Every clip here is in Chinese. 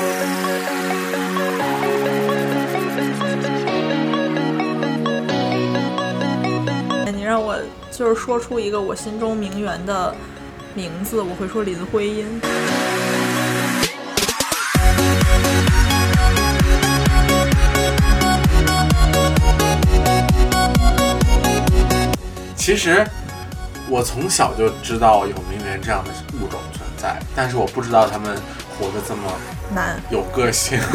你让我就是说出一个我心中名媛的名字，我会说林徽因。其实我从小就知道有名媛这样的物种存在，但是我不知道他们活得这么难。有个性。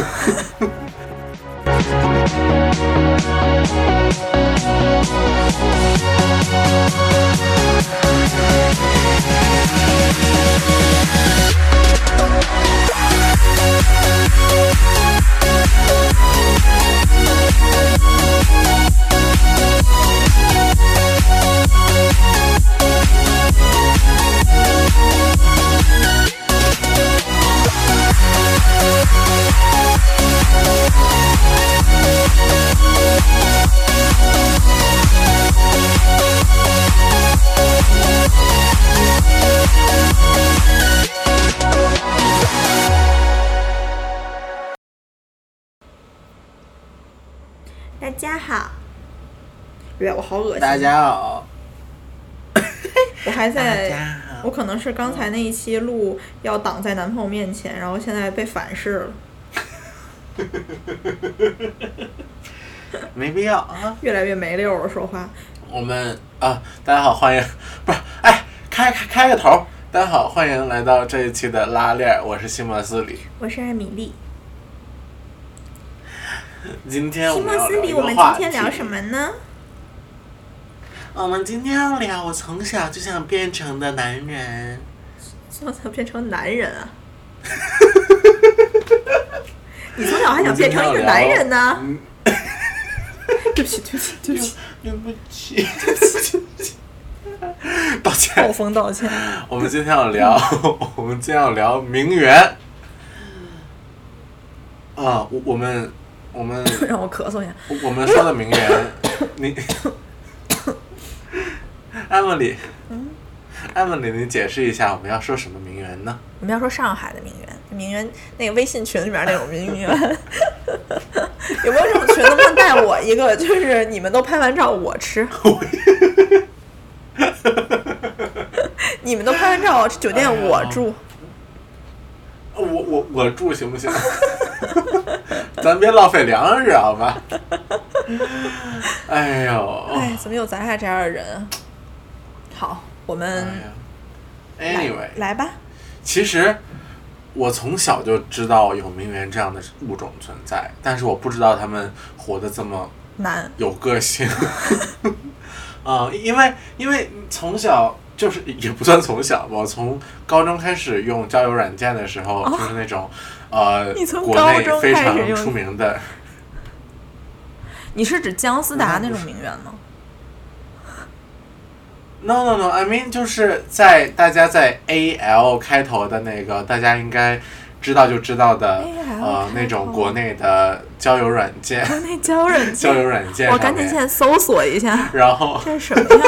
对，我好恶心。大家好，我还在，我可能是刚才那一期录要挡在男朋友面前，然后现在被反噬了，没必要啊。越来越没溜了说话。我们啊，大家好，欢迎，不是，哎，开开开个头。大家好，欢迎来到这一期的拉链，我是西莫斯里。我是艾米丽。今天我西莫斯里，我们今天聊什么呢？我们今天要聊我从小就想变成的男人。从小变成男人啊？你从小还想变成一个男人呢？嗯，对不起，对不起，对不起，对不起，对不起，对不起，道暴歉。风道歉。我们今天要聊，我们今天要聊名媛。啊，我我们我们 让我咳嗽一下。我们说的名媛，你，艾梦里，艾莫里，你解释一下我们要说什么名媛呢？我们要说上海的名媛，名媛那个微信群里面那种名媛，有没有这种群？能不能带我一个？就是你们都拍完照，我吃。你们都拍完照，酒店我住。我我我住行不行？咱别浪费粮食好吧？哎呦，哎，怎么有咱俩这样的人啊？好，我哎们，anyway，来吧。其实我从小就知道有名媛这样的物种存在，但是我不知道他们活得这么难，有个性。啊、因为因为从小就是也不算从小吧，我从高中开始用交友软件的时候，就是那种呃国内非常出名的。你是指姜思达那种名媛吗？No no no，I mean 就是在大家在 A L 开头的那个，大家应该知道就知道的呃那种国内的交友软件，那交友软交友件，软件我赶紧现在搜索一下，然后这是什么呀？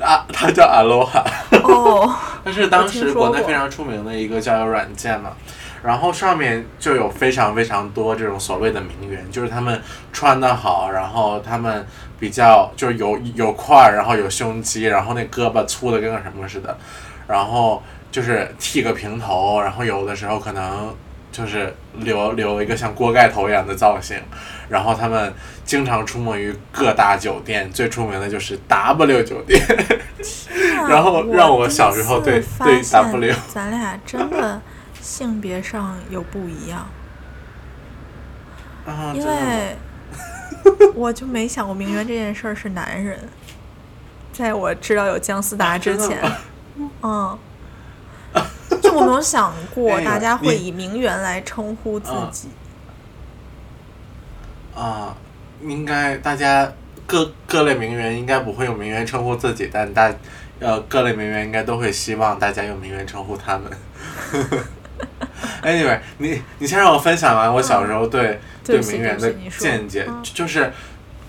啊，它叫 Aloha，哦，它是当时国内非常出名的一个交友软件嘛。然后上面就有非常非常多这种所谓的名媛，就是他们穿的好，然后他们比较就是有有块儿，然后有胸肌，然后那胳膊粗的跟个什么似的，然后就是剃个平头，然后有的时候可能就是留留一个像锅盖头一样的造型，然后他们经常出没于各大酒店，最出名的就是 W 酒店。然后让我小时候对对 W 咱俩真的性别上有不一样，啊，因为 我就没想过名媛这件事儿是男人，在我知道有姜思达之前，嗯，就我没有想过 大家会以名媛来称呼自啊己。啊，应该大家各各类名媛应该不会用名媛称呼自己，但大呃各类名媛应该都会希望大家用名媛称呼他们。anyway，你你先让我分享完我小时候对、嗯对名媛的见解，嗯就是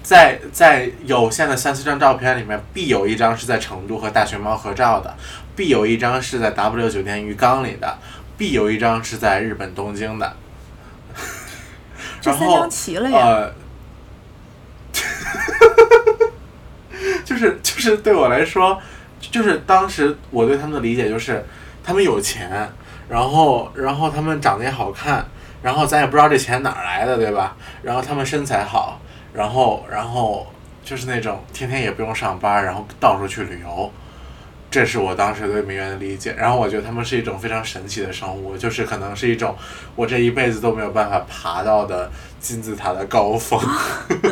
在在有限的三四张照片里面，必有一张是在成都和大熊猫合照的，必有一张是在 W 酒店浴缸里的。必有一张是在日本东京的。这三张齐了呀。呃，就是就是对我来说，就是当时我对他们的理解就是，他们有钱，然后然后他们长得也好看，然后咱也不知道这钱哪儿来的，对吧？然后他们身材好，然后然后就是那种天天也不用上班，然后到处去旅游。这是我当时对名媛的理解，然后我觉得他们是一种非常神奇的生物，就是可能是一种我这一辈子都没有办法爬到的金字塔的高峰。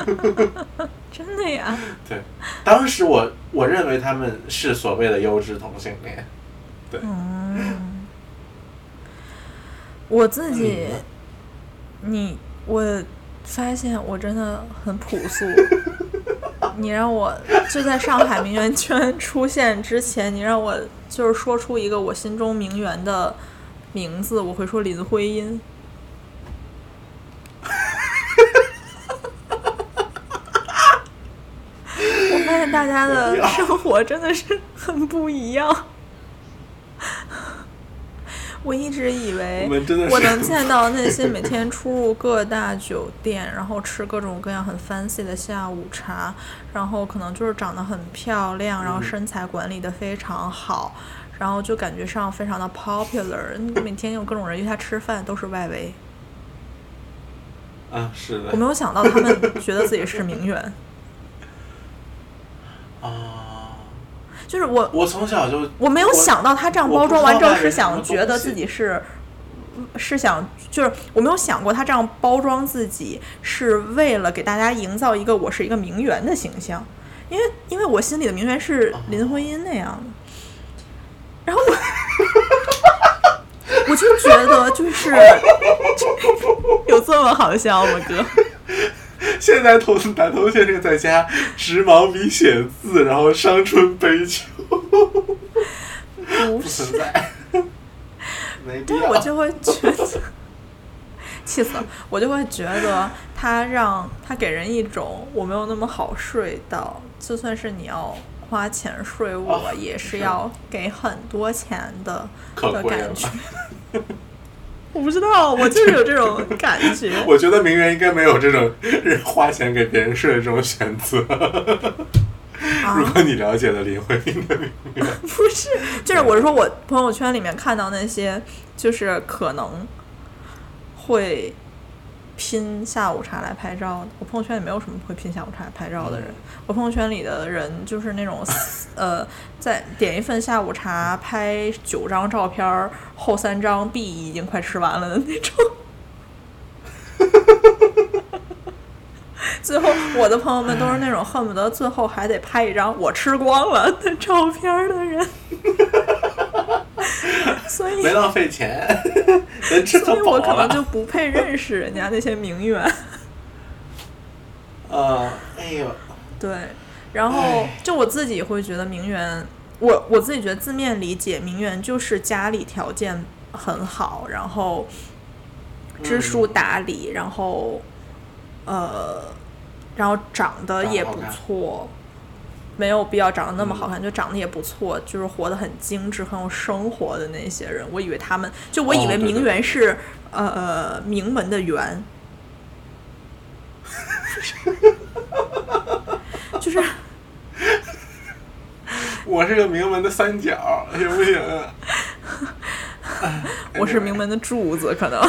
真的呀？对，当时我我认为他们是所谓的优质同性恋。嗯，我自己，你我发现我真的很朴素。你让我就在上海名媛圈出现之前，你让我就是说出一个我心中名媛的名字，我会说林徽因。我发现大家的生活真的是很不一样。我一直以为我能见到那些每天出入各大酒店，然后吃各种各样很 fancy 的下午茶，然后可能就是长得很漂亮，然后身材管理的非常好，然后就感觉上非常的 popular，每天有各种人约他吃饭都是外围。啊，是的我。没有想到他们觉得自己是名媛，啊，就是我我从小就我没有想到他这样包装完之后是想觉得自己是，是想就是我没有想过他这样包装自己是为了给大家营造一个我是一个名媛的形象，因为因为我心里的名媛是林徽因那样的，然后我我就觉得就是 有这么好笑吗哥？现在同男同学生在家直毛笔写字，然后伤春悲秋，不不是存。在。没必但要。我就会觉得，气死了！我就会觉得他让他给人一种我没有那么好睡到，就算是你要花钱睡我，哦也是是要给很多钱的的感觉。我不知道，我就是有这种感觉。我觉得名媛应该没有这种 花钱给别人睡的这种选择。啊如果你了解了林徽因的名媛，不是，就是我是说我朋友圈里面看到那些，就是可能会拼下午茶来拍照的。我朋友圈也没有什么会拼下午茶来拍照的人。我朋友圈里的人就是那种，呃，在点一份下午茶拍九张照片儿，后三张 B 已经快吃完了的那种。最后，我的朋友们都是那种恨不得最后还得拍一张我吃光了的照片儿的人，所以没浪费钱，所以我可能就。不配认识人家那些名媛。呃，哎呦，对，然后就我自己会觉得名媛，我我自己觉得字面理解名媛就是家里条件很好，然后知书嗯达理，然后呃，然后长得也不错。没有必要长得那么好嗯看，就长得也不错，就是活得很精致、很有生活的那些人。我以为他们，就我以为名媛是、呃名门的媛，就是 我是个名门的三角，行不行？我是名门的柱子，可能。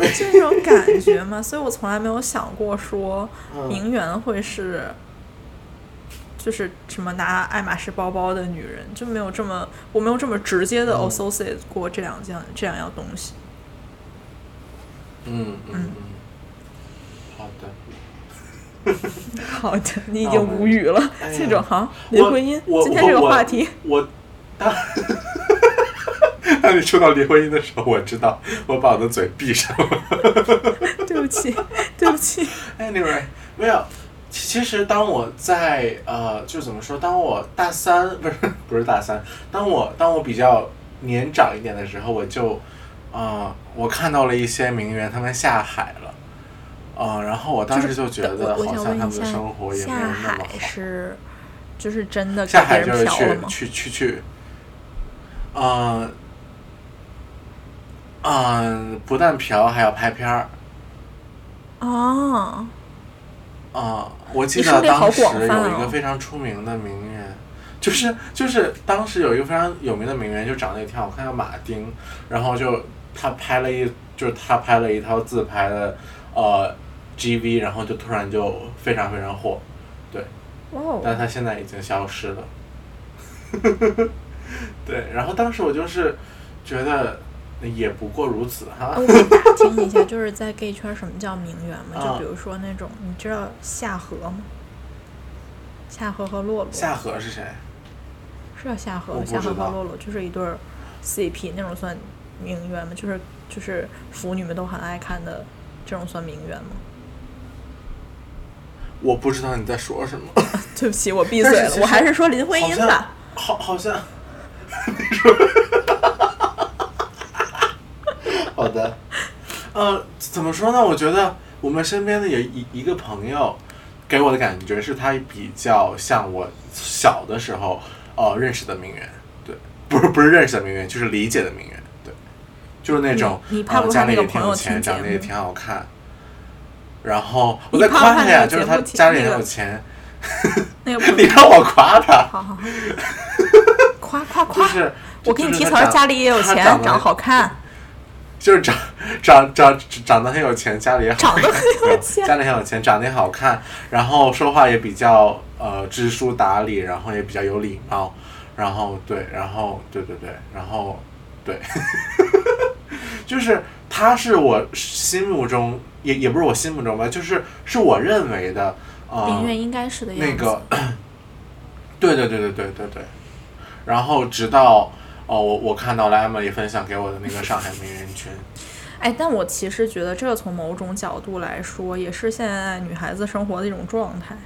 哎这种感觉嘛，所以我从来没有想过说嗯名媛会是，就是什么拿爱马仕包包的女人，就没有这么我没有这么直接的嗯 associate 过这两样这两样东西。嗯嗯嗯，好的。好的，你已经无语了。哎这种好，我林徽因，今天这个话题，我，当当你说到林徽因的时候，我知道我把我的嘴闭上了。对不起，对不起。Anyway，没有。其其实当我在呃，就怎么说？当我大三不是不是大三，当我当我比较年长一点的时候，我就呃，我看到了一些名媛，他们下海了。呃，然后我当时就觉得好像他们的生活也没有那么海好。是就是真的下海就是去？去去去，嗯、嗯、不但嫖，还要拍片儿。啊，啊、我记得当时有一个非常出名的名媛，就是就是当时有一个非常有名的名媛，就长得也挺好看，叫马丁，然后就他拍了一就是他拍了一套自拍的呃 GV，然后就突然就非常非常火，对。哦，但他现在已经消失了。对，然后当时我就是觉得也不过如此哈啊，我们打听一下，就是在 gay 圈什么叫名媛吗？就啊比如说那种，你知道夏荷吗？夏荷和洛洛夏荷是谁？是叫夏荷夏荷和洛洛就是一对儿 CP，那种算名媛吗？就是就是腐女们都很爱看的，这种算名媛吗？我不知道你在说什么。对不起，我闭嘴了，我还是说林徽因吧。好，好像 你说，好的，呃，怎么说呢？我觉得我们身边的有一一个朋友，给我的感觉是他比较像我小的时候呃认识的名媛，对，不是不是认识的名媛，就是理解的名媛，对，就是那种你你怕呃不怕那个家里也挺有朋友钱，长得也挺好看。然后我你在夸他呀，就是他 家里也有钱，那个你让我夸他，好好好，夸夸就夸！是我给你提词家里也有钱，长得好看，就是长长长长得很有钱，家里也好很有钱家里很有钱，长得也好看，然后说话也比较呃知书达理，然后也比较有礼貌，然后对，然后对对对，然后对，就是他是我心目中也也不是我心目中吧，就是是我认为的呃林月应该是的样子。那个，对对对对对对对，然后直到哦，我我看到了 Emily 分享给我的那个上海名媛群，哎，但我其实觉得这个从某种角度来说，也是现在女孩子生活的一种状态。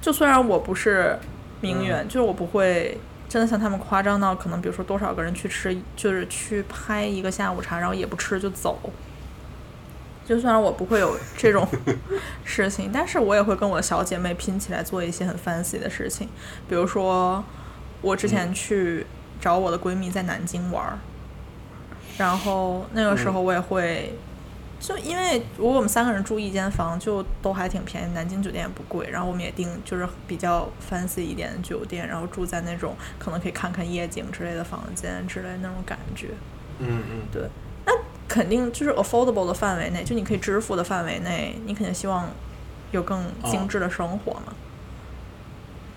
就虽然我不是名媛，就是我不会真的像他们夸张到可能，比如说多少个人去吃，就是去拍一个下午茶，然后也不吃就走。就虽然我不会有这种 事情，但是我也会跟我的小姐妹拼起来做一些很 fancy 的事情，比如说我之前去找我的闺蜜在南京玩儿，然后那个时候我也会，就因为如果我们三个人住一间房，就都还挺便宜，南京酒店也不贵，然后我们也订就是比较 fancy 一点的酒店，然后住在那种可能可以看看夜景之类的房间之类的那种感觉。嗯嗯，对，那肯定就是 affordable 的范围内，就你可以支付的范围内，你肯定希望有更精致的生活嘛。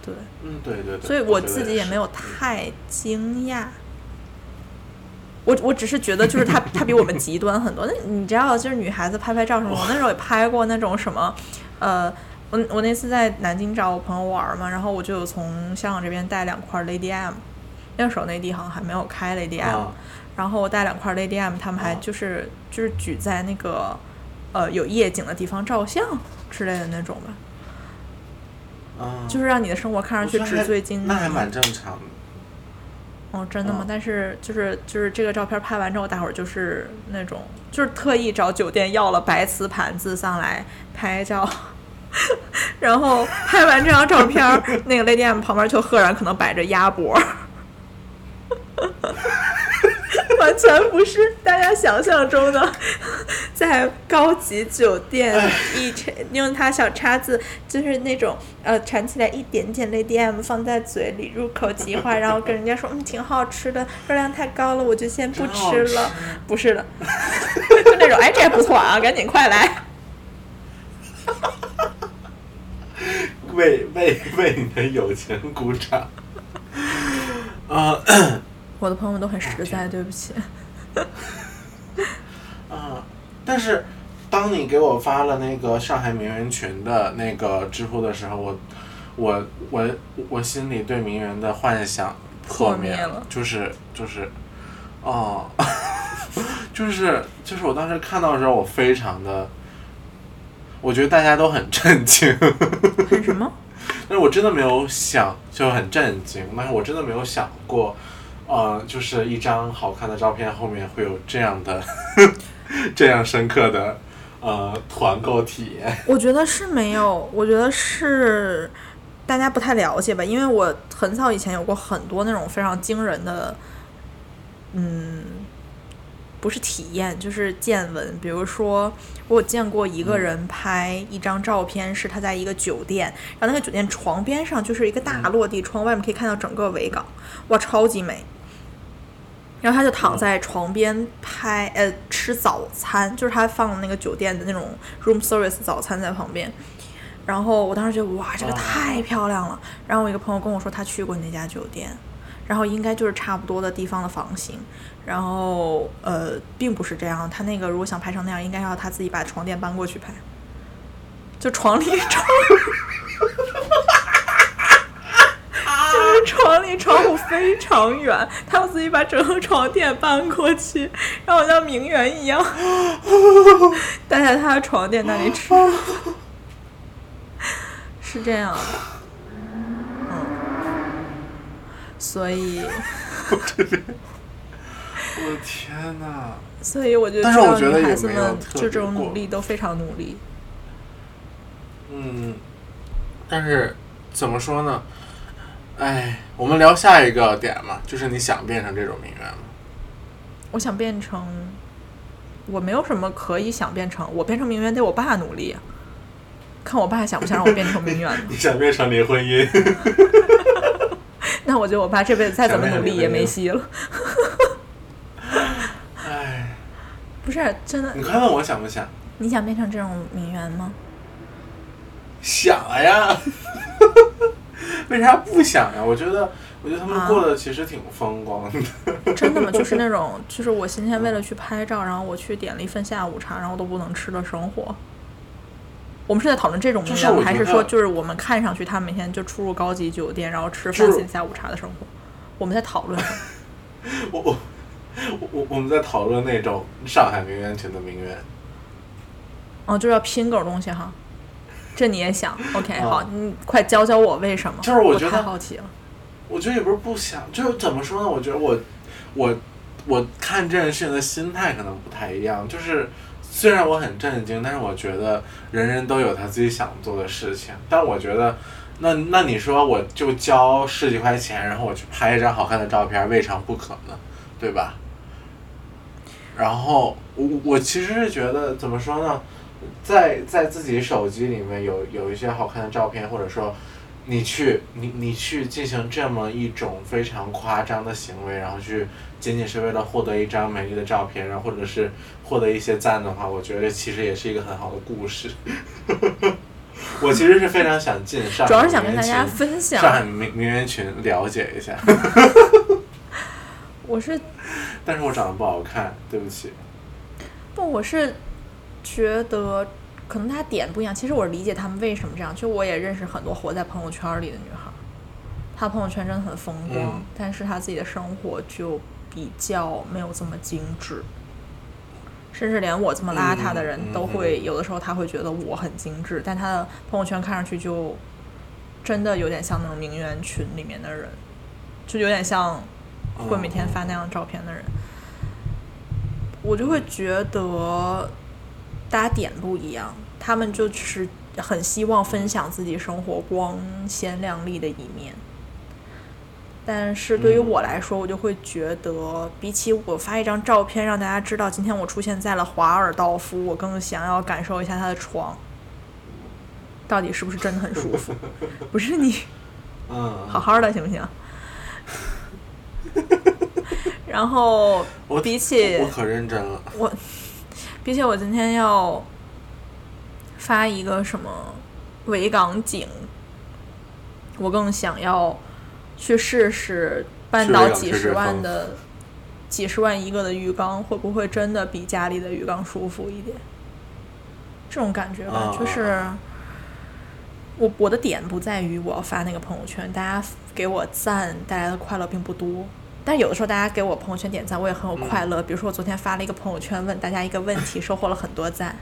对，嗯对对对，所以我自己也没有太惊讶。我我只是觉得，就是他他比我们极端很多。那你知道，就是女孩子拍拍照什么，我那时候也拍过那种什么，呃，我我那次在南京找我朋友玩嘛，然后我就有从香港这边带两块 Lady M，那时候内地好像还没有开 Lady M，、啊然后我带两块 Lady M，他们还哦就是、就是举在那个呃有夜景的地方照相之类的那种吧，啊，就是让你的生活看上去纸醉金迷。那还蛮正常的。哦，真的吗？嗯但是就是就是这个照片拍完之后，大伙儿就是那种就是特意找酒店要了白瓷盘子上来拍照，然后拍完这张照片，那个 Lady M 旁边就赫然可能摆着鸭脖。完全不是大家想象中的，在高级酒店一插用它小叉子，就是那种呃缠起来一点点 Lady M 放在嘴里入口即化，然后跟人家说嗯挺好吃的，热量太高了，我就先不吃了吃。不是的，就那种哎这也不错啊，赶紧快来。为为为你的友情鼓掌。啊我的朋友们都很实在，对不起。啊！但是当你给我发了那个上海名媛群的那个知乎的时候，我我我我心里对名媛的幻想破灭破灭了就是就是哦，就是 就是我当时看到的时候，我非常的。我觉得大家都很震惊，很什么？但是我真的没有想，就很震惊。但是我真的没有想过，呃，就是一张好看的照片后面会有这样的、这样深刻的呃团购体验。我觉得是没有，我觉得是，大家不太了解吧，因为我很早以前有过很多那种非常惊人的，嗯，不是体验就是见闻。比如说，我有见过一个人拍一张照片，是他在一个酒店，然后那个酒店床边上就是一个大落地窗，外面可以看到整个维港，哇，超级美。然后他就躺在床边拍，呃，吃早餐，就是他放那个酒店的那种 room service 早餐在旁边。然后我当时觉得哇，这个太漂亮了。然后我一个朋友跟我说，他去过那家酒店，然后应该就是差不多的地方的房型。然后呃，并不是这样，他那个如果想拍成那样，应该要他自己把床垫搬过去拍，就床离床，床离窗户非常远，他要自己把整个床垫搬过去，让我像名媛一样 待在他的床垫那里吃。是这样的，嗯，所以，我这边，我的天呐，所以我觉得，但是我觉得女孩子们就这种努力都非常努力。嗯，但是怎么说呢？哎，我们聊下一个点嘛，就是你想变成这种名媛吗？我想变成，我没有什么可以想变成，我变成名媛得我爸努力啊。看我爸想不想让我变成名媛 你想变成林徽因？那我觉得我爸这辈子再怎么努力也没戏了。哎，不是真的，你快问我想不想？你想变成这种名媛吗？想呀，为啥不想呀？我觉得，我觉得他们啊过得其实挺风光的。真的吗？就是那种，就是我今天为了去拍照，然后我去点了一份下午茶，然后都不能吃的生活。我们是在讨论这种名媛吗？就是我觉得还是说，就是我们看上去他每天就出入高级酒店，然后吃就是 fancy 的下午茶的生活？我们在讨论？我我我我我们在讨论那种上海名媛群的名媛。哦，就是要拼狗东西哈。这你也想？OK，啊好，你快教教我为什么？就是我我觉得太好奇了。我觉得也不是不想，就是怎么说呢？我觉得我我我看这件事情的心态可能不太一样。就是虽然我很震惊，但是我觉得人人都有他自己想做的事情。但我觉得，那那你说我就交十几块钱，然后我去拍一张好看的照片，未尝不可呢，对吧？然后我我其实是觉得怎么说呢，在在自己手机里面有有一些好看的照片，或者说你去你你去进行这么一种非常夸张的行为，然后去仅仅是为了获得一张美丽的照片，然后或者是获得一些赞的话，我觉得其实也是一个很好的故事。我其实是非常想进上海主要是想跟大家分享上海名名媛群了解一下，我是但是我长得不好看，对不起。不，我是觉得可能他点不一样。其实我理解他们为什么这样，就我也认识很多活在朋友圈里的女孩儿，她朋友圈真的很风光，嗯但是她自己的生活就比较没有这么精致。甚至连我这么邋遢的人嗯都会，有的时候他会觉得我很精致，但他的朋友圈看上去就真的有点像那种名媛群里面的人，就有点像会每天发那样照片的人，我就会觉得大家点不一样，他们就是很希望分享自己生活光鲜亮丽的一面。但是对于嗯我来说，我就会觉得，比起我发一张照片让大家知道今天我出现在了华尔道夫，我更想要感受一下他的床，到底是不是真的很舒服？不是你嗯，好好的行不行？然后我比起我可认真了。我，比起我今天要发一个什么维港景，我更想要去试试半岛几十万的、几十万一个的浴缸，会不会真的比家里的浴缸舒服一点？这种感觉吧，啊就是我我的点不在于我要发那个朋友圈，大家给我赞带来的快乐并不多。但有的时候大家给我朋友圈点赞，我也很有快乐。比如说 我昨天发了一个朋友圈，问大家一个问题，收获了很多赞。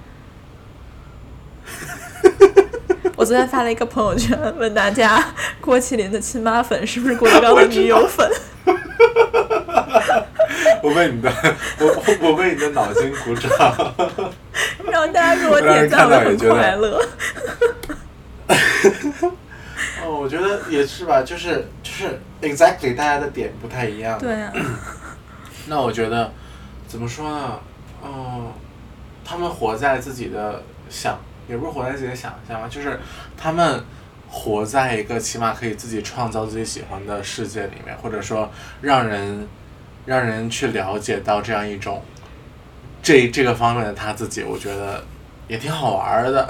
我昨天发了一个朋友圈，问大家郭麒麟的亲妈粉是不是郭德纲的女友粉？我为 你的，我我我为你的脑筋鼓掌。让大家给我点赞，我很快乐。哦哦，我觉得也是吧，就是就是 exactly 大家的点不太一样。对呀、那我觉得怎么说呢？嗯，他们活在自己的想，也不是活在自己的想象吧，就是他们活在一个起码可以自己创造自己喜欢的世界里面，或者说让人让人去了解到这样一种这这个方面的他自己，我觉得也挺好玩儿的。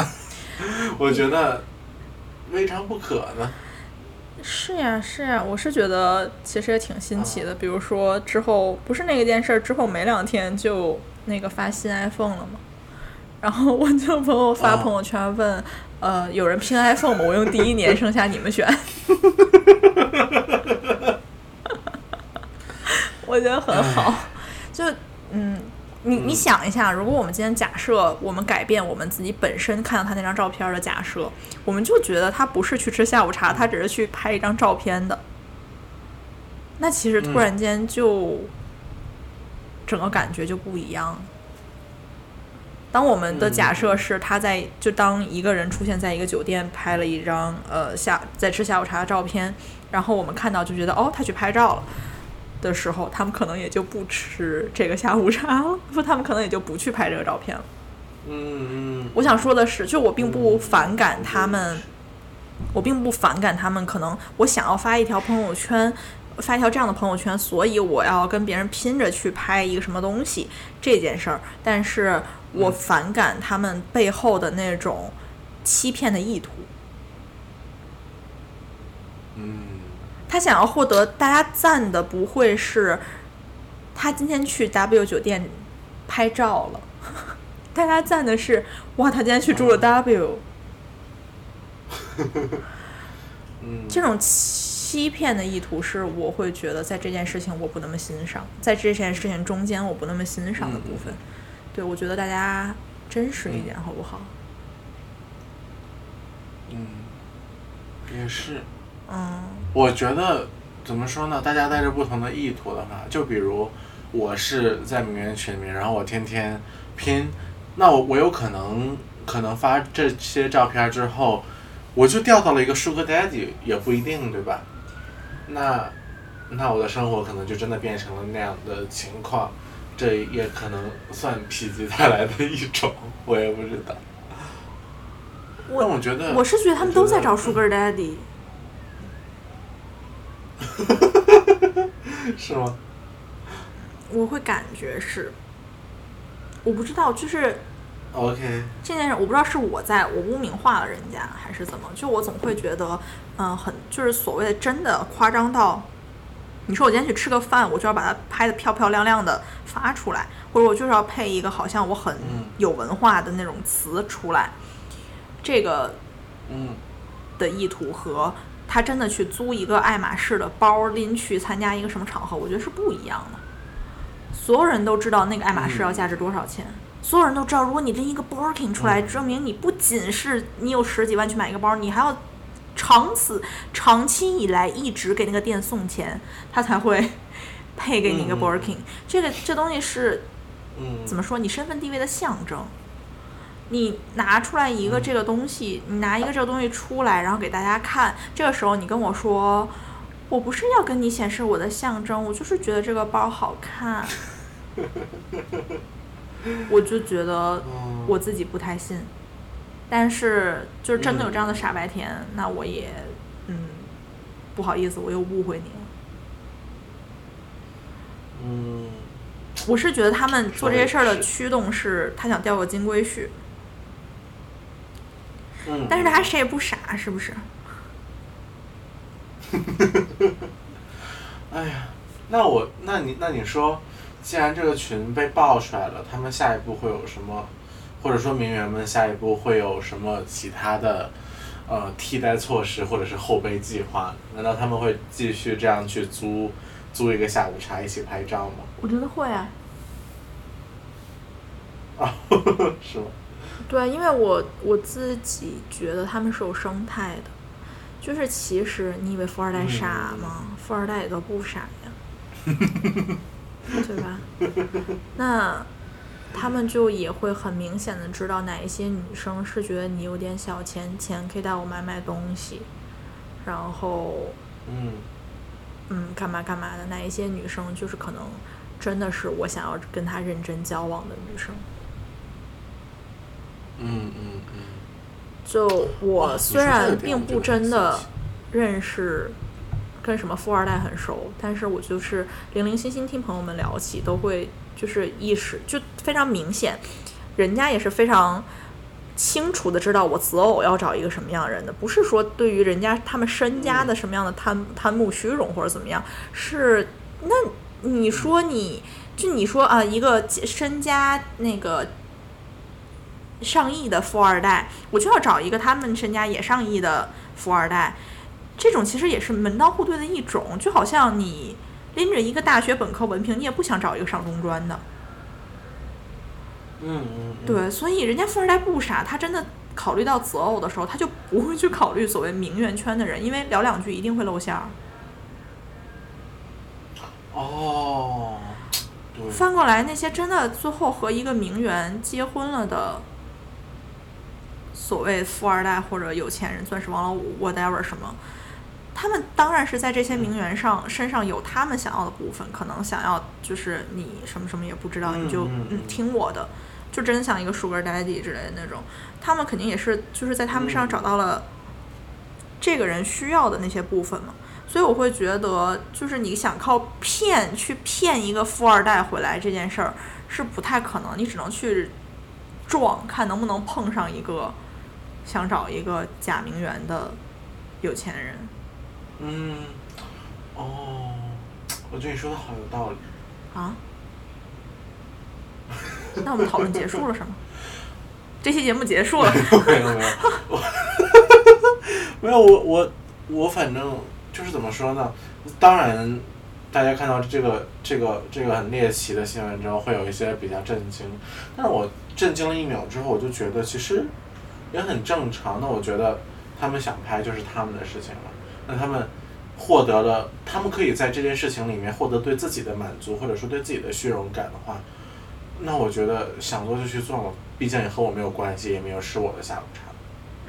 我觉得未尝不可呢。是呀，是呀，我是觉得其实也挺新奇的。比如说之后不是那个件事儿之后没两天就那个发新 iPhone 了嘛，然后我就朋友发啊朋友圈问，呃，有人拼 iPhone 吗？我用第一年，剩下你们选。我觉得很好，就嗯。你你想一下，如果我们今天假设我们改变我们自己本身看到他那张照片的假设，我们就觉得他不是去吃下午茶，他只是去拍一张照片的。那其实突然间就、整个感觉就不一样。当我们的假设是他在就当一个人出现在一个酒店拍了一张呃下在吃下午茶的照片，然后我们看到就觉得哦他去拍照了。的时候，他们可能也就不吃这个下午茶了，不，他们可能也就不去拍这个照片了。嗯嗯。我想说的是，就我并不反感他们，我并不反感他们。可能我想要发一条朋友圈，发一条这样的朋友圈，所以我要跟别人拼着去拍一个什么东西这件事儿。但是我反感他们背后的那种欺骗的意图。嗯。他想要获得大家赞的，不会是他今天去 W 酒店拍照了，大家赞的是哇，他今天去住了 W。嗯，这种欺骗的意图是，我会觉得在这件事情我不那么欣赏，在这件事情中间我不那么欣赏的部分。对，我觉得大家真实一点，好不好？嗯，也是。嗯。我觉得怎么说呢？大家带着不同的意图的话，就比如我是在名媛群里面，然后我天天拼，那我我有可能可能发这些照片之后，我就掉到了一个 Sugar Daddy，也不一定，对吧？那那我的生活可能就真的变成了那样的情况，这也可能算否极泰来的一种，我也不知道。但我觉得我是觉得他们都在找 Sugar Daddy。是吗？我会感觉是，我不知道，就是 OK，这件事，我不知道是我在我污名化了人家，还是怎么，就我总会觉得，嗯、很就是所谓的真的夸张到，你说我今天去吃个饭，我就要把它拍的漂漂亮亮的发出来，或者我就是要配一个好像我很嗯。有文化的那种词出来，这个嗯。的意图和他真的去租一个爱马仕的包拎去参加一个什么场合，我觉得是不一样的。所有人都知道那个爱马仕要价值多少钱，所有人都知道，如果你拎一个 Birkin 出来，嗯证明你不仅是你有十几万去买一个包，你还要长此长期以来一直给那个店送钱，他才会配给你一个嗯嗯 Birkin。这个这东西是嗯，怎么说？你身份地位的象征。你拿出来一个这个东西，你拿一个这个东西出来，然后给大家看。这个时候你跟我说，我不是要跟你显示我的象征，我就是觉得这个包好看。我就觉得嗯我自己不太信，但是就是真的有这样的傻白甜，那我也嗯不好意思，我又误会你了。嗯，我是觉得他们做这些事儿的驱动是他想钓个金龟婿，嗯，但是大家谁也不傻，是不是？哎呀，那我那你那你说，既然这个群被爆出来了，他们下一步会有什么，或者说名媛们下一步会有什么其他的呃替代措施或者是后备计划？难道他们会继续这样去租租一个下午茶一起拍照吗？我觉得会啊。啊，是吗？对，因为我我自己觉得他们是有生态的，就是其实你以为富二代傻吗？富二代也都不傻呀，对吧？那他们就也会很明显的知道哪一些女生是觉得你有点小钱钱，可以带我买买东西，然后嗯嗯干嘛干嘛的哪一些女生，就是可能真的是我想要跟她认真交往的女生。嗯嗯嗯，就我虽然并不真的认识跟什么富二代很熟，但是我就是零零星星听朋友们聊起，都会就是意识就非常明显，人家也是非常清楚的知道我择偶要找一个什么样的人的，不是说对于人家他们身家的什么样的贪贪慕虚荣或者怎么样，是那你说你就你说啊，一个身家那个上亿的富二代，我就要找一个他们身家也上亿的富二代，这种其实也是门当户对的一种，就好像你拎着一个大学本科文凭，你也不想找一个上中专的，嗯嗯，嗯，对，所以人家富二代不傻，他真的考虑到择偶的时候，他就不会去考虑所谓名媛圈的人，因为聊两句一定会露馅儿。哦，对，翻过来，那些真的最后和一个名媛结婚了的所谓富二代或者有钱人、钻石王老五 whatever 什么，他们当然是在这些名媛上身上有他们想要的部分，可能想要就是你什么什么也不知道，嗯你就嗯嗯听我的，就真像一个 sugar daddy 之类的那种，他们肯定也是就是在他们身上嗯。找到了这个人需要的那些部分嘛。所以我会觉得，就是你想靠骗去骗一个富二代回来这件事儿是不太可能，你只能去撞，看能不能碰上一个想找一个假名媛的有钱人。嗯，哦，我觉得你说的好有道理。啊？那我们讨论结束了是吗？这期节目结束了。没有 没有，我 没有我我我反正就是怎么说呢？当然，大家看到这个这个这个很猎奇的新闻之后，会有一些比较震惊。但是我震惊了一秒之后，我就觉得其实也很正常。那我觉得他们想拍就是他们的事情了。那他们获得了，他们可以在这件事情里面获得对自己的满足，或者说对自己的虚荣感的话，那我觉得想做就去做了，毕竟也和我没有关系，也没有吃我的下午茶。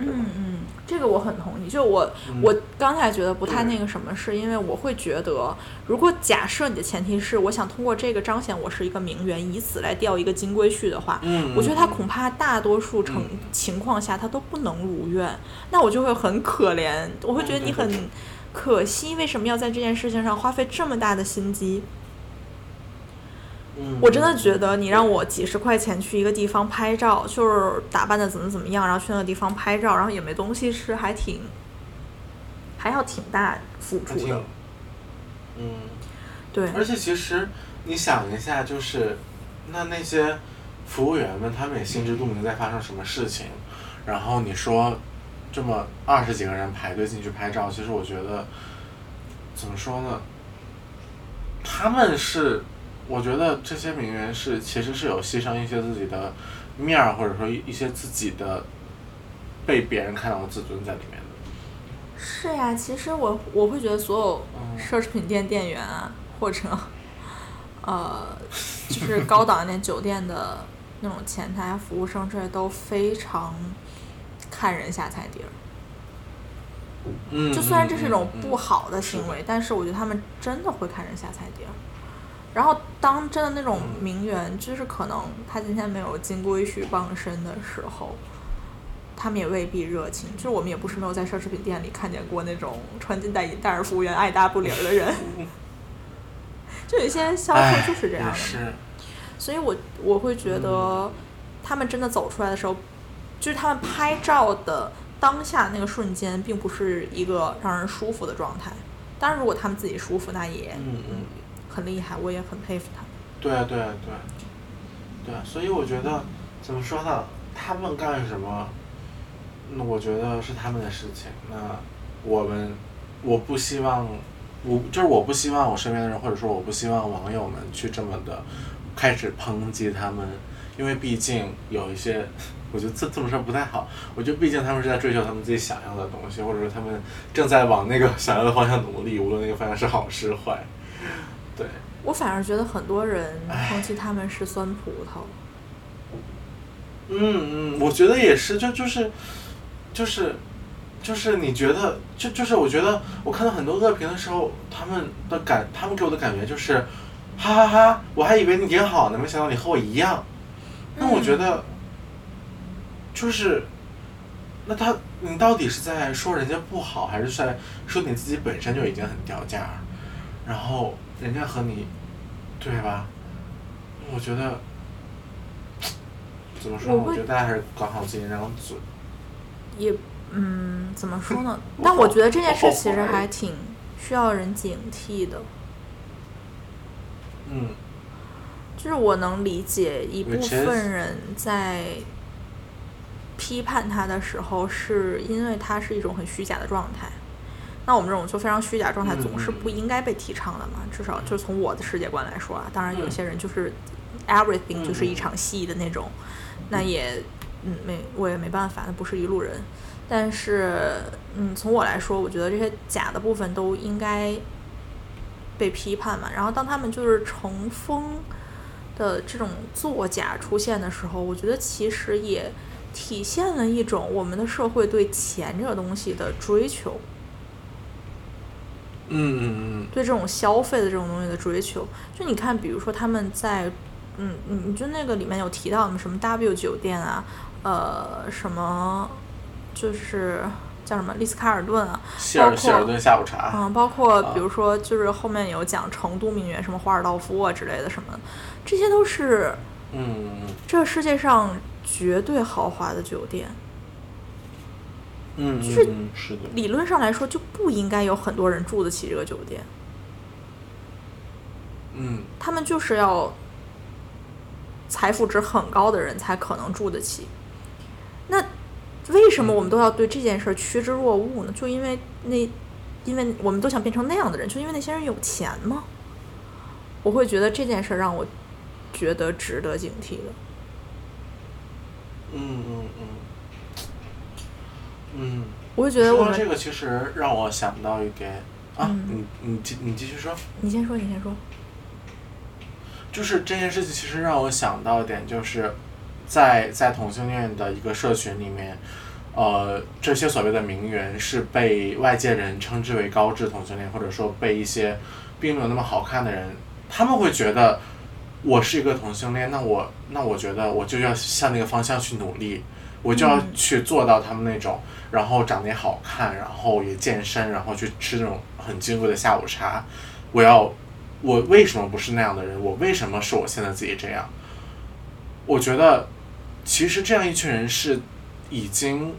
嗯嗯，这个我很同意。就我、嗯。我刚才觉得不太那个什么，是因为我会觉得，如果假设你的前提是我想通过这个彰显我是一个名媛，以此来钓一个金龟婿的话，嗯，我觉得他嗯。恐怕大多数成嗯。情况下他都不能如愿，那我就会很可怜，我会觉得你很可惜，为什么要在这件事情上花费这么大的心机？嗯。我真的觉得你让我几十块钱去一个地方拍照，就是打扮的怎么怎么样，然后去那个地方拍照，然后也没东西吃，还挺还要挺大付出的，嗯，对，而且其实你想一下，就是那那些服务员们，他们也心知肚明在发生什么事情，然后你说这么二十几个人排队进去拍照，其实我觉得怎么说呢？他们是，我觉得这些名媛是其实是有牺牲一些自己的面儿，或者说一一些自己的被别人看到的自尊在里面的。是呀，其实我我会觉得所有嗯奢侈品店店员啊，或者呃，就是高档一点酒店的那种前台服务生，这些都非常看人下菜碟儿。嗯，就虽然这是一种不好的行为，但是我觉得他们真的会看人下菜碟儿。然后当真的那种嗯名媛，就是可能他今天没有金龟婿傍身的时候，他们也未必热情。就是我们也不是没有在奢侈品店里看见过那种穿金戴银但是服务员爱搭不理的人。就有些销哎售就是这样的所以我我会觉得，他们真的走出来的时候，就是他们拍照的当下那个瞬间，并不是一个让人舒服的状态。当然，如果他们自己舒服，那也嗯嗯。很厉害，我也很佩服他。对啊对啊对啊，对啊，所以我觉得怎么说呢？他们干什么，那我觉得是他们的事情。那我们，我不希望，我就是我不希望我身边的人，或者说我不希望网友们去这么的开始抨击他们，因为毕竟有一些，我觉得这这么说不太好。我觉得毕竟他们是在追求他们自己想要的东西，或者说他们正在往那个想要的方向努力，无论那个方向是好是坏。对。我反而觉得很多人抨击他们是酸葡萄。嗯嗯，我觉得也是，就就是就是就是你觉得，就就是我觉得，我看到很多恶评的时候，他们的感，他们给我的感觉就是，哈哈哈，我还以为你挺好呢，没想到你和我一样。那我觉得，就是，那他，你到底是在说人家不好，还是在说你自己本身就已经很掉价？然后人家和你，对吧？我觉得，怎么说？我我觉得大家还是管好自己那张嘴。也嗯，怎么说呢？但我觉得这件事其实还挺需要人警惕的。嗯就是我能理解一部分人在批判他的时候，是因为他是一种很虚假的状态。那我们这种就非常虚假状态，嗯总是嗯不应该被提倡的嘛。至少就从我的世界观来说啊，当然有嗯些人就是 everything 嗯就是一嗯场戏的那种，那也嗯没我也没办法，那不是一路人。但是嗯，从我来说，我觉得这些假的部分都应该被批判嘛。然后当他们就是成风的这种作假出现的时候，我觉得其实也体现了一种我们的社会对钱这个东西的追求，嗯嗯嗯对这种消费的这种东西的追求。就你看，比如说他们在，嗯，你你就那个里面有提到什么 W 酒店啊，呃，什么就是叫什么丽思卡尔顿啊，希尔希尔顿下午茶。嗯，包括啊比如说，就是后面有讲成都名媛，什么华尔道夫啊之类的什么，这些都是嗯这世界上绝对豪华的酒店。嗯嗯就是嗯是的。理论上来说，就不应该有很多人住得起这个酒店，嗯他们就是要财富值很高的人才可能住得起。那为什么我们都要对这件事趋之若鹜呢？就因为那，因为我们都想变成那样的人，就因为那些人有钱吗？我会觉得这件事让我觉得值得警惕的。嗯嗯嗯嗯。我会觉得我们，说这个，其实让我想到一点啊，嗯你你继你继续说。你先说，你先说。就是这件事情，其实让我想到一点，就是在在同性恋的一个社群里面，呃，这些所谓的名媛是被外界人称之为高质同性恋，或者说被一些并没有那么好看的人，他们会觉得我是一个同性恋，那我那我觉得我就要向那个方向去努力，我就要去做到他们那种，然后长得也好看，然后也健身，然后去吃那种很金贵的下午茶，我要。我为什么不是那样的人？我为什么是我现在自己这样？我觉得，其实这样一群人是已经，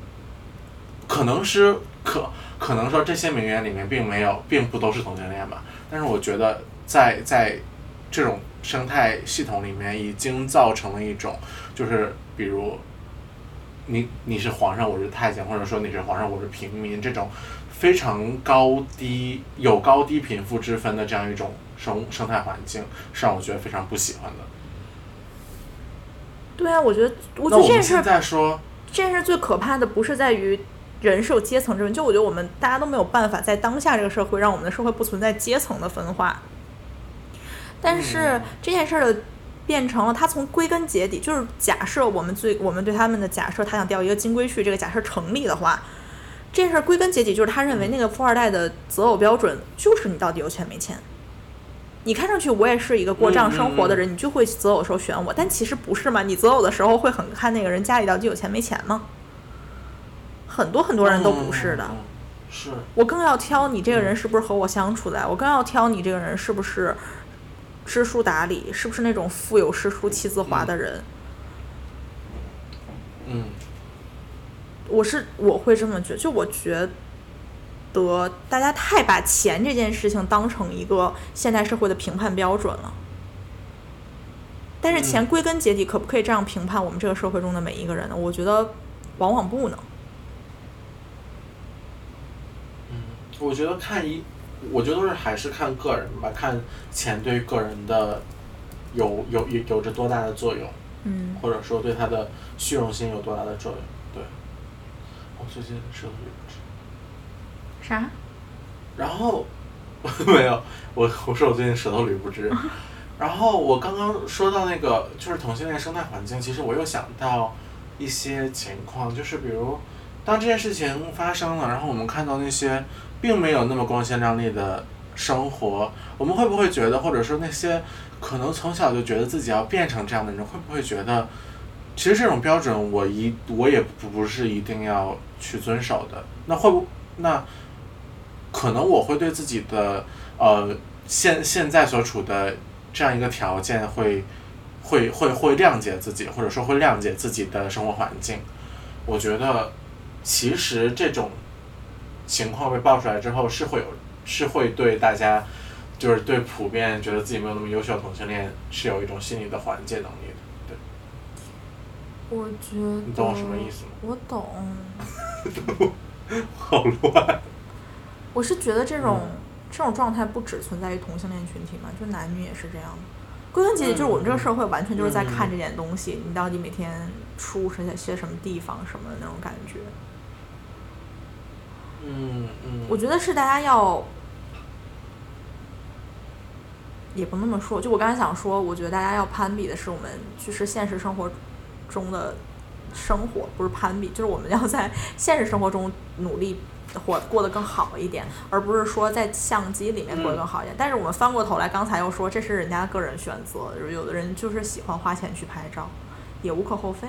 可能是可可能说这些名媛里面并没有，并不都是同性恋吧。但是我觉得在在这种生态系统里面，已经造成了一种，就是比如你你是皇上，我是太监，或者说你是皇上，我是平民，这种非常高低有高低贫富之分的这样一种生生态环境，是让我觉得非常不喜欢的。对啊，我觉得，我那觉得这件事在说，这件事最可怕的不是在于人是有阶层之分，就我觉得我们大家都没有办法在当下这个社会让我们的社会不存在阶层的分化。但是嗯这件事儿的变成了，他从归根结底就是假设我们最我们对他们的假设，他想钓一个金龟婿，这个假设成立的话，这件事儿归根结底就是他认为那个富二代的择偶标准就是你到底有钱没钱。你看上去我也是一个过这样生活的人，你就会择偶的时候选我，但其实不是嘛？你择偶的时候会很看那个人家里到底有钱没钱吗？很多很多人都不是的。嗯嗯嗯是，我更要挑你这个人是不是和我相处的，我更要挑你这个人是不是知书达理，是不是那种腹有诗书气自华的人。嗯我是我会这么觉得，就我觉得大家太把钱这件事情当成一个现代社会的评判标准了。但是钱嗯归根结底可不可以这样评判我们这个社会中的每一个人呢？我觉得往往不能。嗯我觉得看一，我觉得都是还是看个人吧，看钱对个人的有有有有着多大的作用，嗯，或者说对他的虚荣心有多大的作用。对，我最近舌头有点直。啥？然后 没有，我我说我最近舌头捋不直。然后我刚刚说到那个就是同性恋生态环境，其实我又想到一些情况，就是比如当这件事情发生了，然后我们看到那些并没有那么光鲜亮丽的生活，我们会不会觉得，或者说那些可能从小就觉得自己要变成这样的人，会不会觉得，其实这种标准我一我也不不是一定要去遵守的？那会不那可能我会对自己的呃现现在所处的这样一个条件会会会会谅解自己，或者说会谅解自己的生活环境。我觉得其实这种情况被爆出来之后，是会有是会对大家就是对普遍觉得自己没有那么优秀的同性恋是有一种心理的缓解能力的。对我觉得你懂我什么意思吗？我懂。好乱。我是觉得这种、嗯这种状态不只存在于同性恋群体嘛，就男女也是这样的。归根结底，就是我们这个社会完全就是在看这点东西，你到底每天出是在些什么地方什么的那种感觉。嗯嗯。我觉得是大家要，也不那么说。就我刚才想说，我觉得大家要攀比的是我们就是现实生活中的生活，不是攀比，就是我们要在现实生活中努力活过得更好一点，而不是说在相机里面过得更好一点。但是我们翻过头来，刚才又说这是人家个人选择，有的人就是喜欢花钱去拍照，也无可厚非。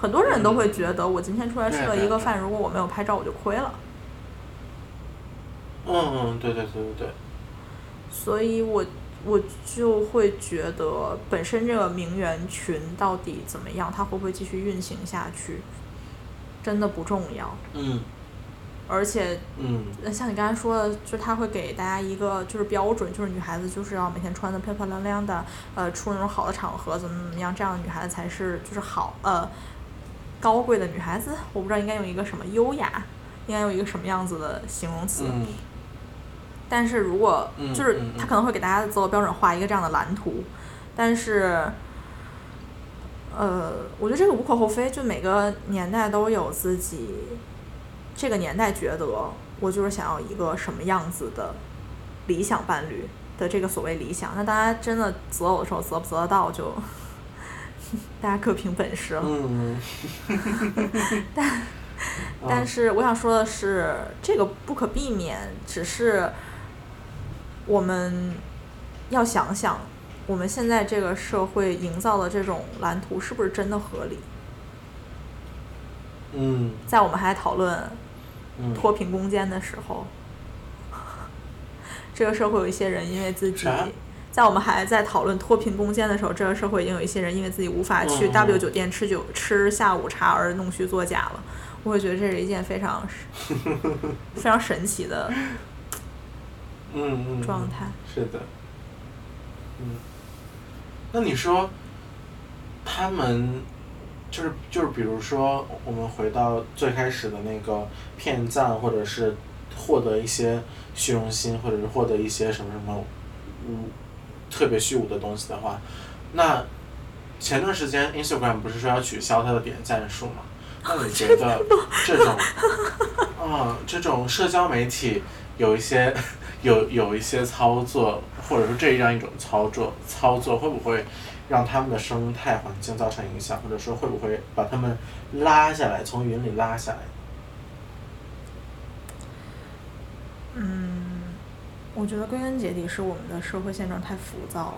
很多人都会觉得，我今天出来吃了一个饭，如果我没有拍照，我就亏了。嗯嗯，对对对对对。所以我我就会觉得，本身这个名媛群到底怎么样，它会不会继续运行下去，真的不重要。嗯而且，嗯呃像你刚才说的，就它会给大家一个就是标准，就是女孩子就是要每天穿的漂漂亮亮的，呃，出那种好的场合，怎么怎么样，这样的女孩子才是就是好呃高贵的女孩子。我不知道应该用一个什么优雅，应该用一个什么样子的形容词。嗯但是如果嗯就是他可能会给大家的择偶标准画一个这样的蓝图，但是，呃，我觉得这个无可厚非，就每个年代都有自己这个年代觉得我就是想要一个什么样子的理想伴侣的这个所谓理想，那大家真的择偶的时候择不择得到就 大家各凭本事了。嗯。但是我想说的是，这个不可避免，只是我们要想想，我们现在这个社会营造的这种蓝图是不是真的合理？嗯在我们还讨论嗯。脱贫攻坚的时候，这个社会有一些人因为自己，在我们还在讨论脱贫攻坚的时候，这个社会已经有一些人因为自己无法去嗯 W 酒店吃酒吃下午茶而弄虚作假了。我会觉得这是一件非常 非常神奇的嗯嗯。状态。是的。嗯。那你说，他们就是就是比如说，我们回到最开始的那个骗赞，或者是获得一些虚荣心，或者是获得一些什么什么，嗯，特别虚无的东西的话，那前段时间 Instagram 不是说要取消它的点赞数吗？那你觉得这种，啊、这种社交媒体有一些有有一些操作，或者说这样一种操作操作，会不会让他们的生态环境造成影响，或者说会不会把他们拉下来，从云里拉下来？嗯，我觉得归根结底是我们的社会现状太浮躁了。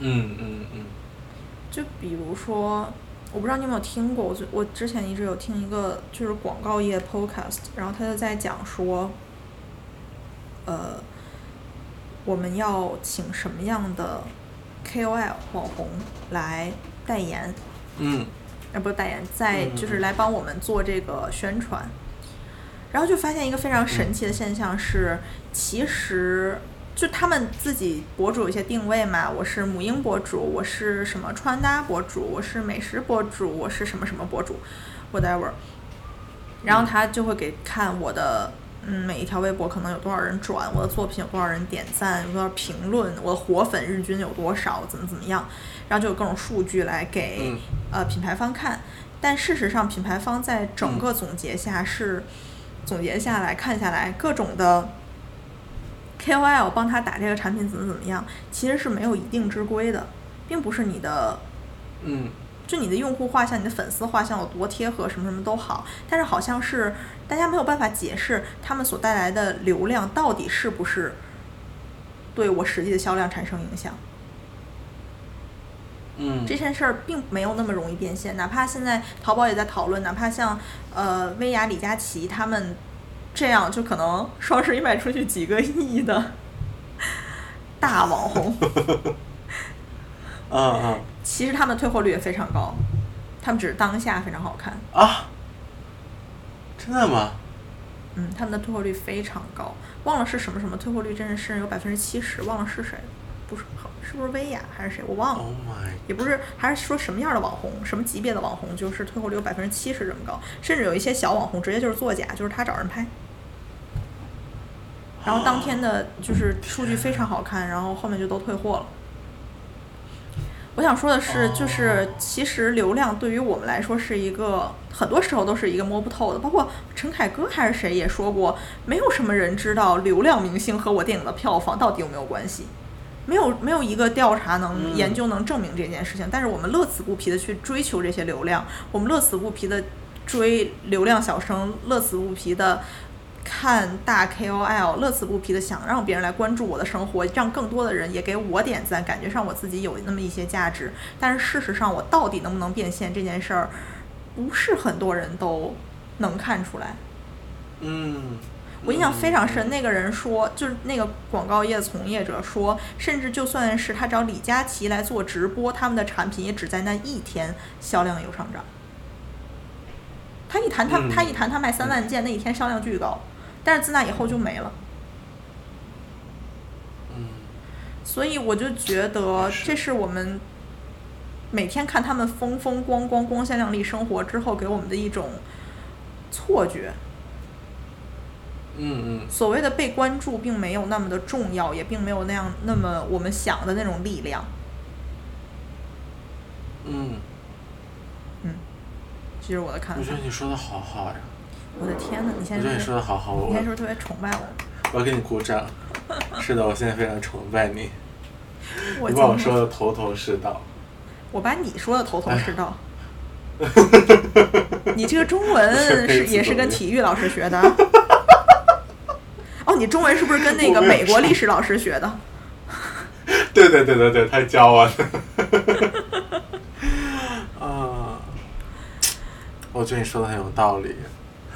嗯嗯嗯就比如说，我不知道你有没有听过，我最我之前一直有听一个就是广告业 podcast，然后他就在讲说，呃，我们要请什么样的 KOL 网红来代言，嗯呃，不是代言，在嗯就是来帮我们做这个宣传。然后就发现一个非常神奇的现象是，其实就他们自己博主有一些定位嘛，我是母婴博主，我是什么穿搭博主，我是美食博主，我是什么什么博主，whatever。然后他就会给看我的，嗯，每一条微博可能有多少人转，我的作品有多少人点赞，有多少评论，我的活粉日均有多少，怎么怎么样，然后就有各种数据来给、嗯呃品牌方看。但事实上，品牌方在整个总结下是、总结下来看下来，各种的 KOL 帮他打这个产品怎么怎么样，其实是没有一定之规的，并不是你的嗯就你的用户画像、你的粉丝画像有多贴合，什么什么都好，但是好像是大家没有办法解释他们所带来的流量到底是不是对我实际的销量产生影响。嗯这件事儿并没有那么容易变现，哪怕现在淘宝也在讨论，哪怕像呃薇娅、李佳琦他们这样，就可能 双十一卖出去几个亿的 大网红，嗯嗯其实他们的退货率也非常高，他们只是当下非常好看，啊，真的吗？嗯，他们的退货率非常高，忘了是什么什么退货率，真的是有百分之七十，忘了是谁，不是是不是薇娅还是谁，我忘了。Oh my，也不是，还是说什么样的网红，什么级别的网红，就是退货率有百分之七十这么高，甚至有一些小网红直接就是作假，就是他找人拍，然后当天的就是数据非常好看，然后后面就都退货了。我想说的是，就是其实流量对于我们来说是一个，很多时候都是一个摸不透的。包括陈凯歌还是谁也说过，没有什么人知道流量明星和我电影的票房到底有没有关系。没有没有一个调查能嗯研究能证明这件事情，但是我们乐此不疲的去追求这些流量，我们乐此不疲的追流量小生，乐此不疲的看大 KOL，乐此不疲的想让别人来关注我的生活，让更多的人也给我点赞，感觉上我自己有那么一些价值。但是事实上，我到底能不能变现这件事儿，不是很多人都能看出来。嗯，我印象非常深，那个人说，就是那个广告业从业者说，甚至就算是他找李佳琦来做直播，他们的产品也只在那一天销量有上涨。他一谈他、嗯他一谈他卖三万件，那一天销量巨高，但是自那以后就没了。嗯，所以我就觉得这是我们每天看他们风风光光、光鲜亮丽生活之后给我们的一种错觉。嗯嗯所谓的被关注，并没有那么的重要，也并没有那样那么我们想的那种力量。嗯，嗯这是我的看法我觉得。你说的好好呀，我的天呐，你我觉得你现在是说的好好，你我现在是不是特别崇拜我？我要给你鼓掌。是的，我现在非常崇拜你，我你把我说的头头是道。我把你说的头头是道。哎你这个中文 是也是跟体育老师学的？哦，你中文是不是跟那个美国历史老师学的？对对对对对，他教我的。啊，我觉得你说的很有道理。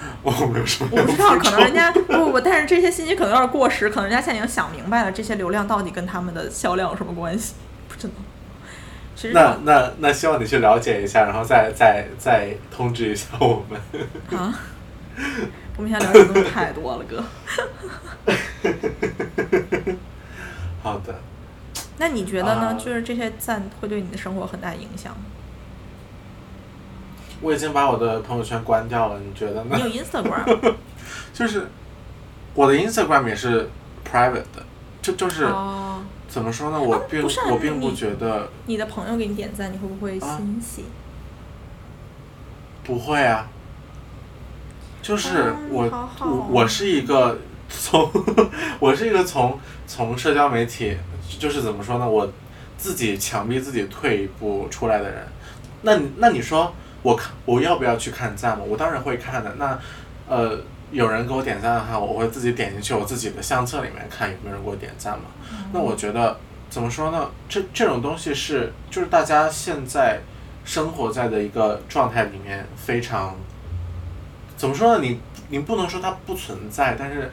我没有什么我不知道，可能人家不不，但是这些信息可能有点过时，可能人家现在已经想明白了，这些流量到底跟他们的销量有什么关系？不知道。其实那那那希望你去了解一下，然后再再再通知一下我们。啊，我们现在了解的东西太多了，哥。好的，那你觉得呢？啊就是这些赞会对你的生活很大影响吗？我已经把我的朋友圈关掉了，你觉得呢你？有 Instagram 就是我的 Instagram 也是 private 的，就就是、哦，怎么说呢？我并、我并不觉得你的朋友给你点赞，你会不会啊欣喜？不会啊，就是我、我我是一个从 我是一个从从社交媒体就是怎么说呢？我自己强逼自己退一步出来的人。那你那你说我看我要不要去看赞嘛？我当然会看的。那呃，有人给我点赞的话，我会自己点进去我自己的相册里面看有没有人给我点赞嘛。那我觉得怎么说呢？这这种东西是就是大家现在生活在的一个状态里面非常怎么说呢？你你不能说它不存在，但是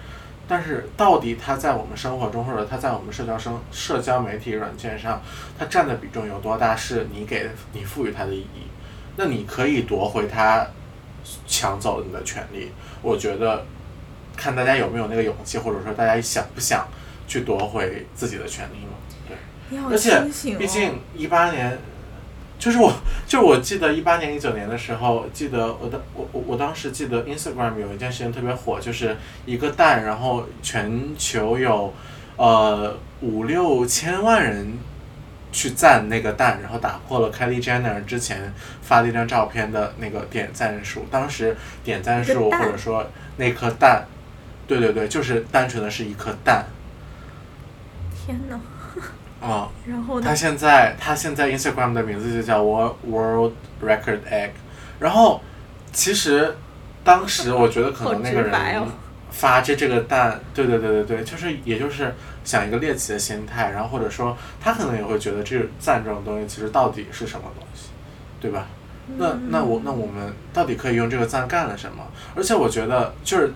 但是到底它在我们生活中或者它在我们社交生社交媒体软件上，它占的比重有多大？是你给你赋予它的意义。那你可以夺回他抢走你的权利。我觉得看大家有没有那个勇气，或者说大家想不想去夺回自己的权利嘛？对。而且。毕竟一八年，就是我，就是我记得一八年、一九年的时候，记得我的我我我当时记得 Instagram 有一件事情特别火，就是一个蛋，然后全球有呃五六千万人去赞那个蛋，然后打破了 Kylie Jenner 之前发的一张照片的那个点赞数。当时点赞数或者说那颗蛋，对对对，就是单纯的是一颗蛋。天呐，嗯，然后他？现在他现在 Instagram 的名字就叫 World World Record Egg，然后其实当时我觉得可能那个人哦发这这个蛋，对对对对对，就是也就是想一个猎奇的心态，然后或者说他可能也会觉得这赞这种东西其实到底是什么东西，对吧？那那我那我们到底可以用这个赞干了什么？而且我觉得就是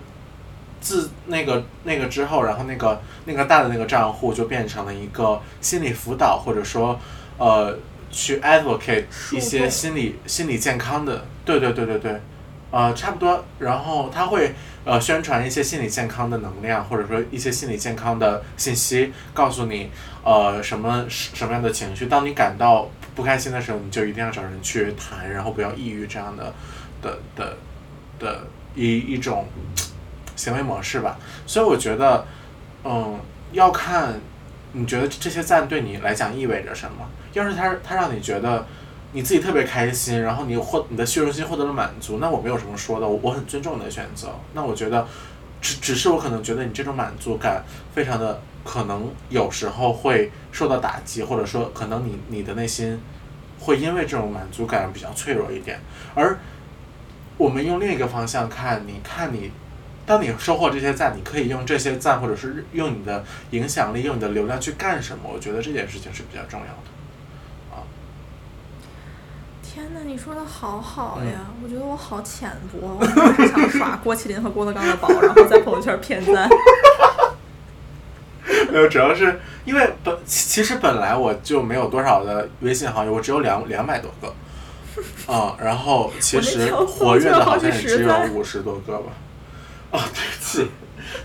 自那个那个之后，然后那个那个大的那个账户就变成了一个心理辅导，或者说呃去 advocate 一些心理心理健康的，对对对对对，呃差不多。然后他会呃宣传一些心理健康的能量，或者说一些心理健康的信息，告诉你呃什么什么样的情绪，当你感到不开心的时候，你就一定要找人去谈，然后不要抑郁这样的的的的一一种行为模式吧。所以我觉得，嗯，要看你觉得这些赞对你来讲意味着什么。要是他他让你觉得你自己特别开心，然后你获你的虚荣心获得了满足，那我没有什么说的，我我很尊重你的选择。那我觉得，只只是我可能觉得你这种满足感非常的可能有时候会受到打击，或者说可能你你的内心会因为这种满足感比较脆弱一点。而我们用另一个方向看，你看你，当你收获这些赞，你可以用这些赞，或者是用你的影响力、用你的流量去干什么？我觉得这件事情是比较重要的。天呐，你说的好好嗯呀！我觉得我好浅薄，我只是想 耍郭麒麟和郭德纲的宝，然后在朋友圈骗赞。没有，主要是因为本其其实本来我就没有多少的微信好友，我只有两两百多个，嗯，然后其实活跃的好像也只有五十多个吧。啊，对不起，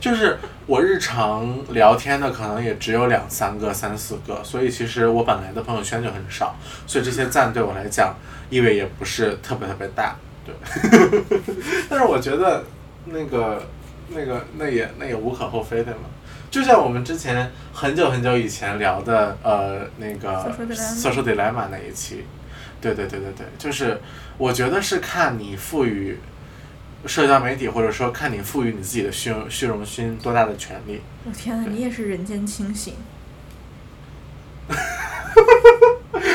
就是我日常聊天的可能也只有两三个、三四个，所以其实我本来的朋友圈就很少，所以这些赞对我来讲意味也不是特别特别大，对。但是我觉得那个那个那也那也无可厚非的嘛。就像我们之前很久很久以前聊的，呃，那个 Social dilemma 那一期，对对对对对，就是我觉得是看你赋予社交媒体，或者说看你赋予你自己的虚荣虚荣心多大的权利。我天呐，你也是人间清醒。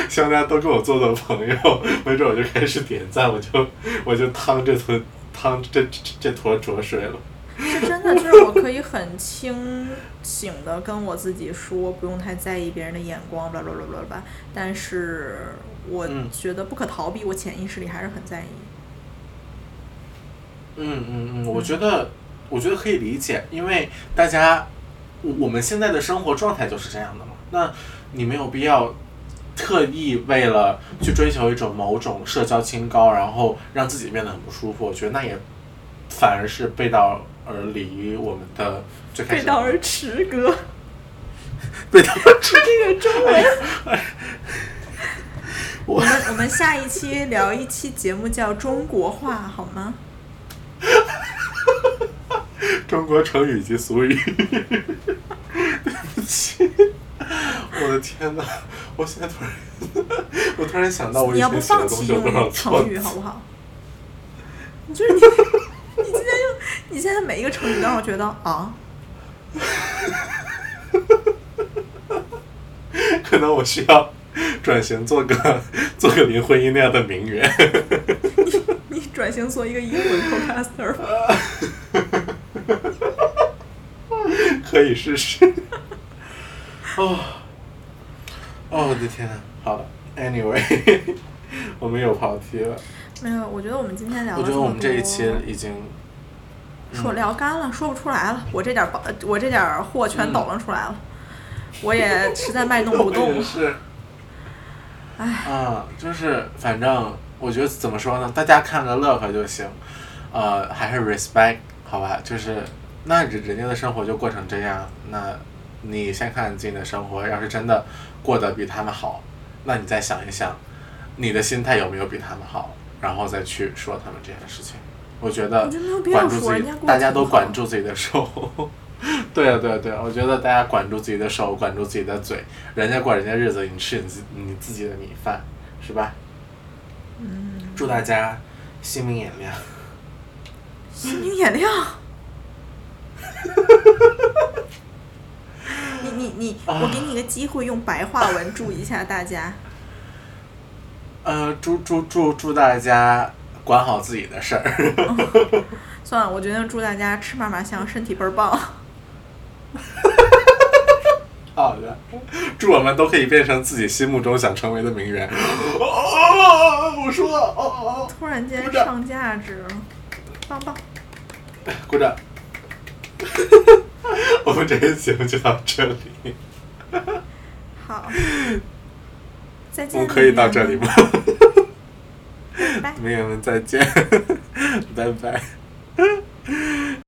希望大家都跟我做做朋友，没准我就开始点赞，我就我就趟这坨趟这这这坨浊水了。是真的，就是我可以很清醒的跟我自己说，不用太在意别人的眼光 blah blah blah blah。但是我嗯觉得不可逃避，我潜意识里还是很在意。嗯嗯嗯，我觉得我觉得可以理解，因为大家我我们现在的生活状态就是这样的嘛。那你没有必要特意为了去追求一种某种社交清高，然后让自己变得很不舒服。我觉得那也反而是背道而离我们的最开始背道而驰，哥，背道而驰。这个中文。我我们我们下一期聊一期节目叫中国话，好吗？中国成语及俗语。对不起，我的天哪！我现在突然，我突然想到我以你要不前写的放弃东西有多少用错成语好不好？你就是你，你今天用你现在每一个成语都让我觉得啊，可能我需要转型做个做个林徽因那样的名媛。你你转型做一个英文 podcaster 吧。可以试试。哦，哦，我的天呐！好了，Anyway，我们又跑题了。没有，我觉得我们今天聊的我觉得我们这一期已经，说聊干了，说不出来了。我这点我这点儿货全抖楞出来了，我也实在卖弄不动了。是。唉，啊，就是反正我觉得怎么说呢，大家看个乐呵就行，呃，还是 respect 好吧，就是那人人家的生活就过成这样，那你先看你自己的生活，要是真的过得比他们好，那你再想一想，你的心态有没有比他们好，然后再去说他们这件事情。我觉得管住自己大家都管住自己的手。对啊，对啊，对啊！我觉得大家管住自己的手，管住自己的嘴，人家过人家日子，你吃你自你自己的米饭，是吧？嗯，祝大家心明眼亮。心明眼亮。你你你，啊我给你一个机会，用白话文祝一下大家。呃，祝祝祝祝大家管好自己的事儿。算了，我决定祝大家吃嘛嘛香，身体倍儿棒。好的，祝我们都可以变成自己心目中想成为的名媛。哦，我说了，哦哦突然间上价值了，棒棒。哦，鼓掌。我们这期节目就到这里，好，再见。我们可以到这里吗？拜拜。朋友们再见，拜拜。